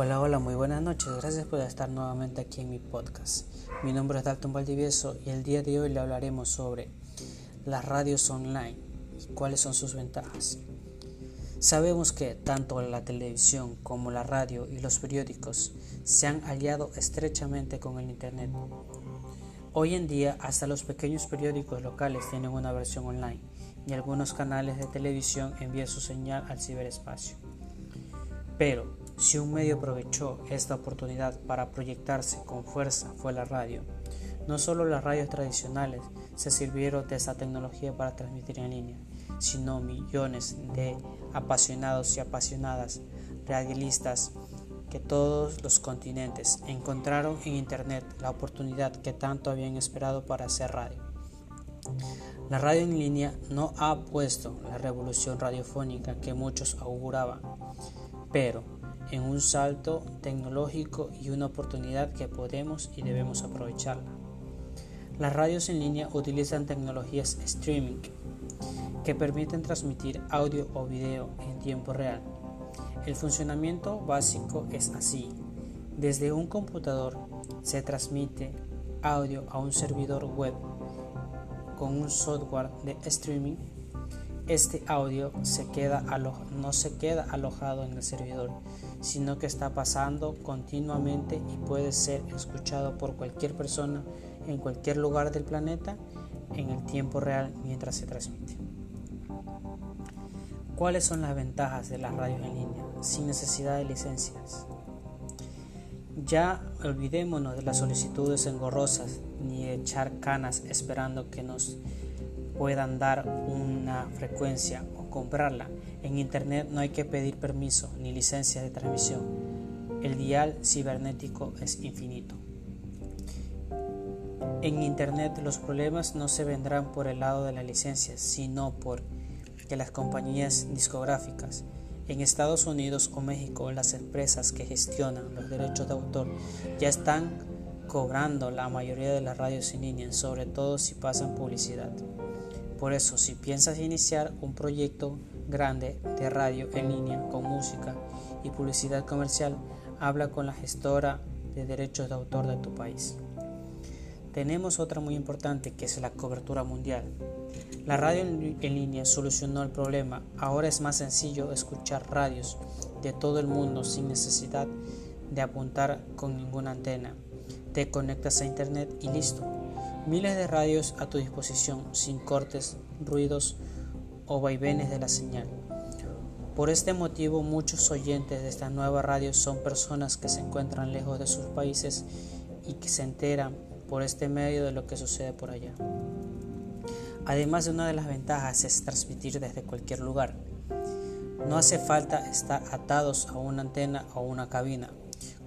Hola, hola, muy buenas noches. Gracias por estar nuevamente aquí en mi podcast. Mi nombre es Dalton Valdivieso y el día de hoy le hablaremos sobre las radios online y cuáles son sus ventajas. Sabemos que tanto la televisión como la radio y los periódicos se han aliado estrechamente con el Internet. Hoy en día hasta los pequeños periódicos locales tienen una versión online y algunos canales de televisión envían su señal al ciberespacio. Pero si un medio aprovechó esta oportunidad para proyectarse con fuerza fue la radio. No solo las radios tradicionales se sirvieron de esta tecnología para transmitir en línea, sino millones de apasionados y apasionadas radialistas que todos los continentes encontraron en Internet la oportunidad que tanto habían esperado para hacer radio. La radio en línea no ha puesto la revolución radiofónica que muchos auguraban, pero en un salto tecnológico y una oportunidad que podemos y debemos aprovecharla. Las radios en línea utilizan tecnologías streaming que permiten transmitir audio o video en tiempo real. El funcionamiento básico es así. Desde un computador se transmite audio a un servidor web con un software de streaming este audio se queda no se queda alojado en el servidor, sino que está pasando continuamente y puede ser escuchado por cualquier persona en cualquier lugar del planeta en el tiempo real mientras se transmite. ¿Cuáles son las ventajas de las radios en línea sin necesidad de licencias? Ya olvidémonos de las solicitudes engorrosas ni de echar canas esperando que nos puedan dar una frecuencia comprarla. En Internet no hay que pedir permiso ni licencia de transmisión. El dial cibernético es infinito. En Internet los problemas no se vendrán por el lado de la licencia, sino por que las compañías discográficas en Estados Unidos o México las empresas que gestionan los derechos de autor ya están cobrando la mayoría de las radios en línea, sobre todo si pasan publicidad. Por eso, si piensas iniciar un proyecto grande de radio en línea con música y publicidad comercial, habla con la gestora de derechos de autor de tu país. Tenemos otra muy importante que es la cobertura mundial. La radio en línea solucionó el problema. Ahora es más sencillo escuchar radios de todo el mundo sin necesidad de apuntar con ninguna antena. Te conectas a internet y listo. Miles de radios a tu disposición sin cortes, ruidos o vaivenes de la señal. Por este motivo muchos oyentes de esta nueva radio son personas que se encuentran lejos de sus países y que se enteran por este medio de lo que sucede por allá. Además de una de las ventajas es transmitir desde cualquier lugar. No hace falta estar atados a una antena o una cabina.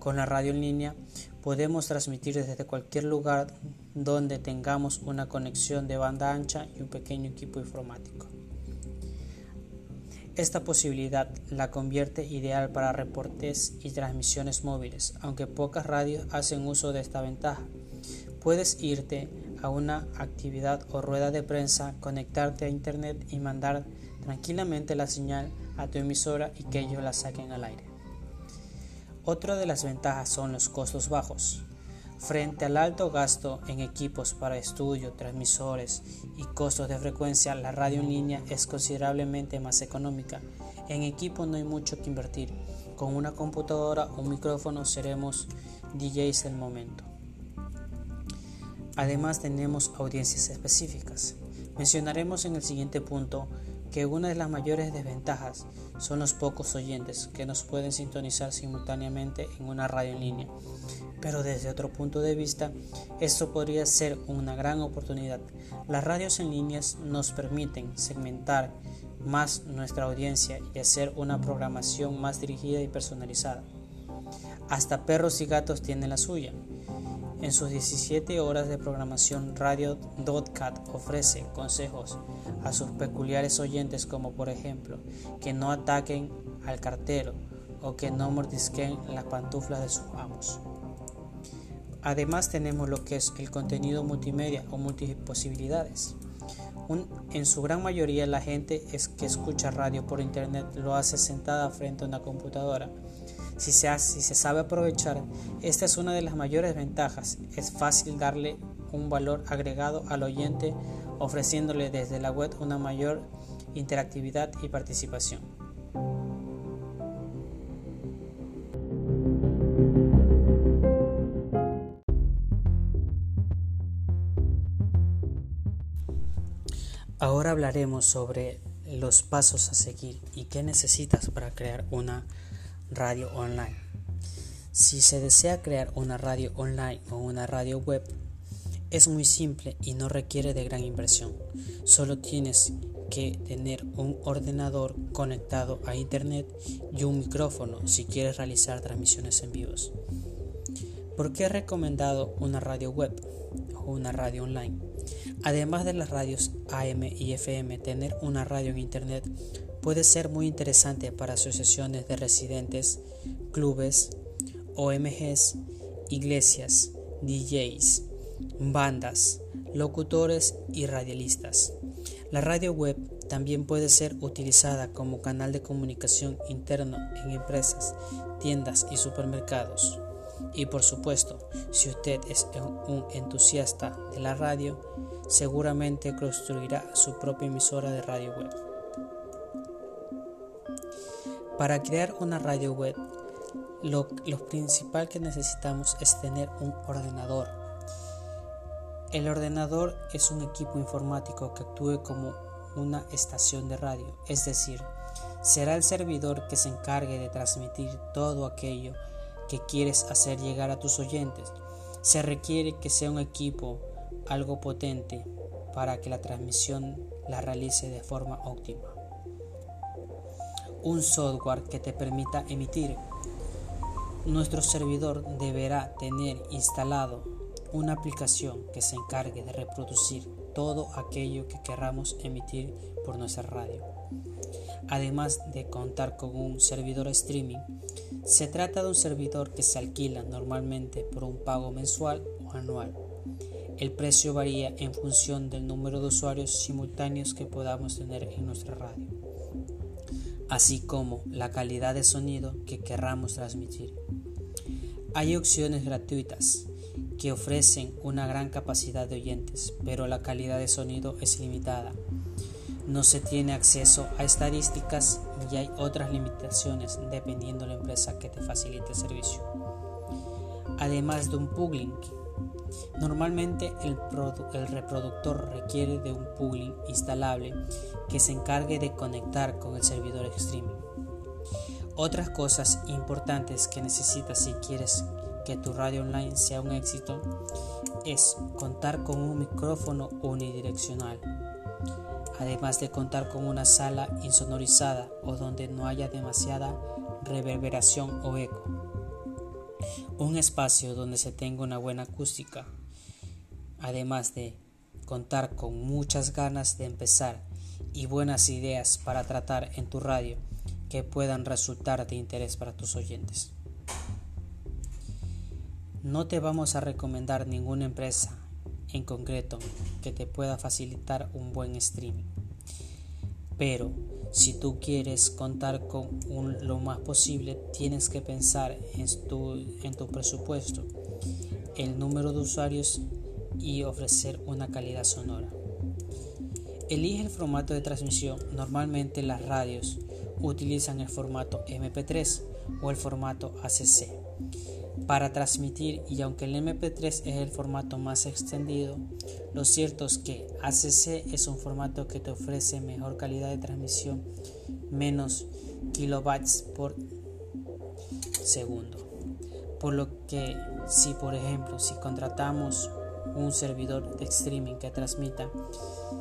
Con la radio en línea podemos transmitir desde cualquier lugar donde tengamos una conexión de banda ancha y un pequeño equipo informático. Esta posibilidad la convierte ideal para reportes y transmisiones móviles, aunque pocas radios hacen uso de esta ventaja. Puedes irte a una actividad o rueda de prensa, conectarte a internet y mandar tranquilamente la señal a tu emisora y que ellos la saquen al aire. Otra de las ventajas son los costos bajos. Frente al alto gasto en equipos para estudio, transmisores y costos de frecuencia, la radio en línea es considerablemente más económica. En equipo no hay mucho que invertir. Con una computadora o un micrófono seremos DJs del momento. Además tenemos audiencias específicas. Mencionaremos en el siguiente punto que una de las mayores desventajas son los pocos oyentes que nos pueden sintonizar simultáneamente en una radio en línea. Pero desde otro punto de vista, esto podría ser una gran oportunidad. Las radios en líneas nos permiten segmentar más nuestra audiencia y hacer una programación más dirigida y personalizada. Hasta perros y gatos tienen la suya. En sus 17 horas de programación, Radio Dotcat ofrece consejos a sus peculiares oyentes como por ejemplo que no ataquen al cartero o que no mordisquen las pantuflas de sus amos. Además tenemos lo que es el contenido multimedia o multiposibilidades. en su gran mayoría la gente es que escucha radio por internet lo hace sentada frente a una computadora. Si se, si se sabe aprovechar, esta es una de las mayores ventajas. Es fácil darle un valor agregado al oyente ofreciéndole desde la web una mayor interactividad y participación. Ahora hablaremos sobre los pasos a seguir y qué necesitas para crear una radio online. Si se desea crear una radio online o una radio web, es muy simple y no requiere de gran inversión. Solo tienes que tener un ordenador conectado a internet y un micrófono si quieres realizar transmisiones en vivos. ¿Por qué he recomendado una radio web o una radio online? Además de las radios AM y FM, tener una radio en Internet puede ser muy interesante para asociaciones de residentes, clubes, OMGs, iglesias, DJs, bandas, locutores y radialistas. La radio web también puede ser utilizada como canal de comunicación interno en empresas, tiendas y supermercados. Y por supuesto, si usted es un entusiasta de la radio, seguramente construirá su propia emisora de radio web. Para crear una radio web, lo, principal que necesitamos es tener un ordenador. El ordenador es un equipo informático que actúe como una estación de radio, es decir, será el servidor que se encargue de transmitir todo aquello que quieres hacer llegar a tus oyentes. Se requiere que sea un equipo algo potente para que la transmisión la realice de forma óptima. Un software que te permita emitir. Nuestro servidor deberá tener instalado una aplicación que se encargue de reproducir todo aquello que queramos emitir por nuestra radio. Además de contar con un servidor streaming, se trata de un servidor que se alquila normalmente por un pago mensual o anual. El precio varía en función del número de usuarios simultáneos que podamos tener en nuestra radio, así como la calidad de sonido que querramos transmitir. Hay opciones gratuitas que ofrecen una gran capacidad de oyentes, pero la calidad de sonido es limitada. No se tiene acceso a estadísticas y hay otras limitaciones dependiendo de la empresa que te facilite el servicio. Además de un plugin, normalmente el, reproductor requiere de un plugin instalable que se encargue de conectar con el servidor streaming. Otras cosas importantes que necesitas si quieres que tu radio online sea un éxito es contar con un micrófono unidireccional además de contar con una sala insonorizada o donde no haya demasiada reverberación o eco. Un espacio donde se tenga una buena acústica, además de contar con muchas ganas de empezar y buenas ideas para tratar en tu radio que puedan resultar de interés para tus oyentes. No te vamos a recomendar ninguna empresa en concreto que te pueda facilitar un buen streaming. Pero si tú quieres contar con lo más posible, tienes que pensar en tu, en tu presupuesto, el número de usuarios y ofrecer una calidad sonora. Elige el formato de transmisión. Normalmente las radios utilizan el formato MP3 o el formato ACC para transmitir y aunque el MP3 es el formato más extendido, lo cierto es que ACC es un formato que te ofrece mejor calidad de transmisión, menos kilobytes por segundo. Por lo que si por ejemplo si contratamos un servidor de streaming que transmita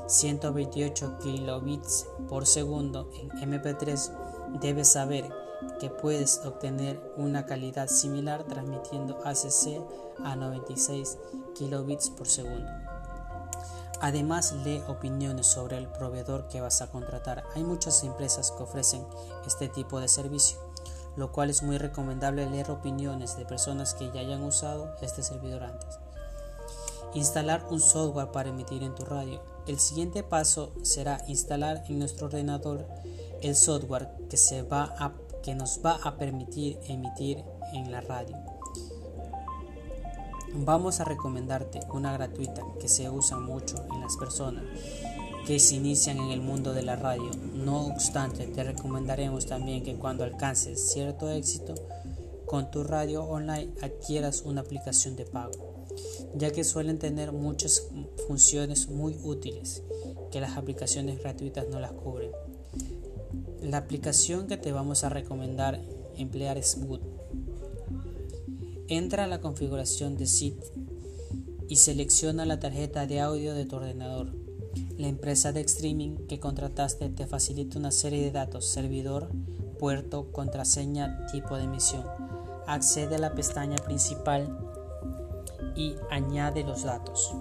128 kilobits por segundo en MP3, debes saber que puedes obtener una calidad similar transmitiendo ACC a 96 kilobits por segundo. Además, lee opiniones sobre el proveedor que vas a contratar. Hay muchas empresas que ofrecen este tipo de servicio, lo cual es muy recomendable leer opiniones de personas que ya hayan usado este servidor antes. Instalar un software para emitir en tu radio El siguiente paso será instalar en nuestro ordenador el software que, se va a, que nos va a permitir emitir en la radio. Vamos a recomendarte una gratuita que se usa mucho en las personas que se inician en el mundo de la radio. No obstante, te recomendaremos también que cuando alcances cierto éxito con tu radio online adquieras una aplicación de pago, ya que suelen tener muchas funciones muy útiles que las aplicaciones gratuitas no las cubren. La aplicación que te vamos a recomendar emplear es Mood. Entra a la configuración de SIT y selecciona la tarjeta de audio de tu ordenador. La empresa de streaming que contrataste te facilita una serie de datos, servidor, puerto, contraseña, tipo de emisión. Accede a la pestaña principal y añade los datos.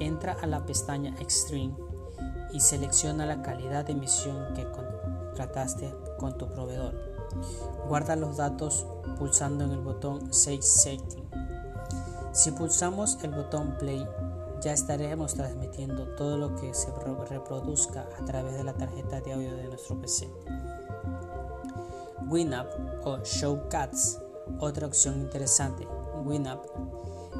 Entra a la pestaña Extreme y selecciona la calidad de emisión que contrataste con tu proveedor. Guarda los datos pulsando en el botón Save Setting. Si pulsamos el botón Play, ya estaremos transmitiendo todo lo que se reproduzca a través de la tarjeta de audio de nuestro PC. Winamp o Showcats, otra opción interesante. Winamp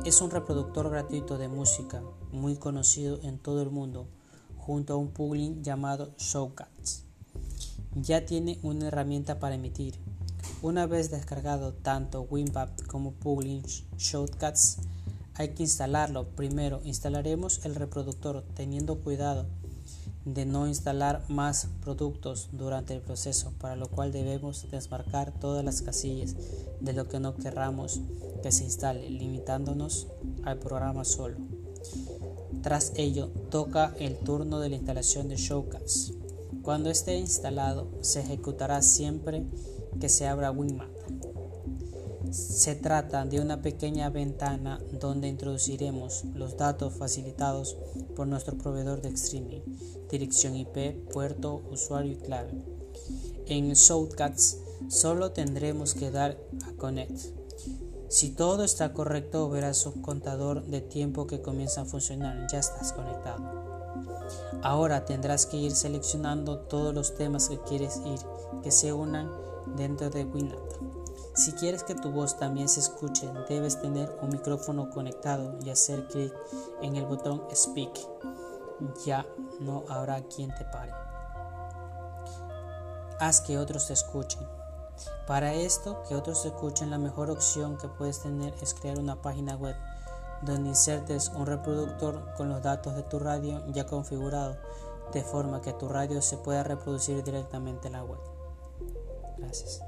es un reproductor gratuito de música muy conocido en todo el mundo junto a un plugin llamado Showcats. Ya tiene una herramienta para emitir. Una vez descargado tanto Winamp como plugin Showcats, hay que instalarlo. Primero instalaremos el reproductor teniendo cuidado de no instalar más productos durante el proceso, para lo cual debemos desmarcar todas las casillas de lo que no querramos que se instale, limitándonos al programa solo. Tras ello, toca el turno de la instalación de Showcase. Cuando esté instalado, se ejecutará siempre que se abra WinMap. Se trata de una pequeña ventana donde introduciremos los datos facilitados por nuestro proveedor de streaming, dirección IP, puerto, usuario y clave. En Showcats solo tendremos que dar a Connect. Si todo está correcto, verás un contador de tiempo que comienza a funcionar. Ya estás conectado. Ahora tendrás que ir seleccionando todos los temas que quieres ir que se unan dentro de Winamp. Si quieres que tu voz también se escuche, debes tener un micrófono conectado y hacer clic en el botón Speak. Ya no habrá quien te pare. Haz que otros te escuchen. Para esto, que otros te escuchen, la mejor opción que puedes tener es crear una página web donde insertes un reproductor con los datos de tu radio ya configurado, de forma que tu radio se pueda reproducir directamente en la web. Gracias.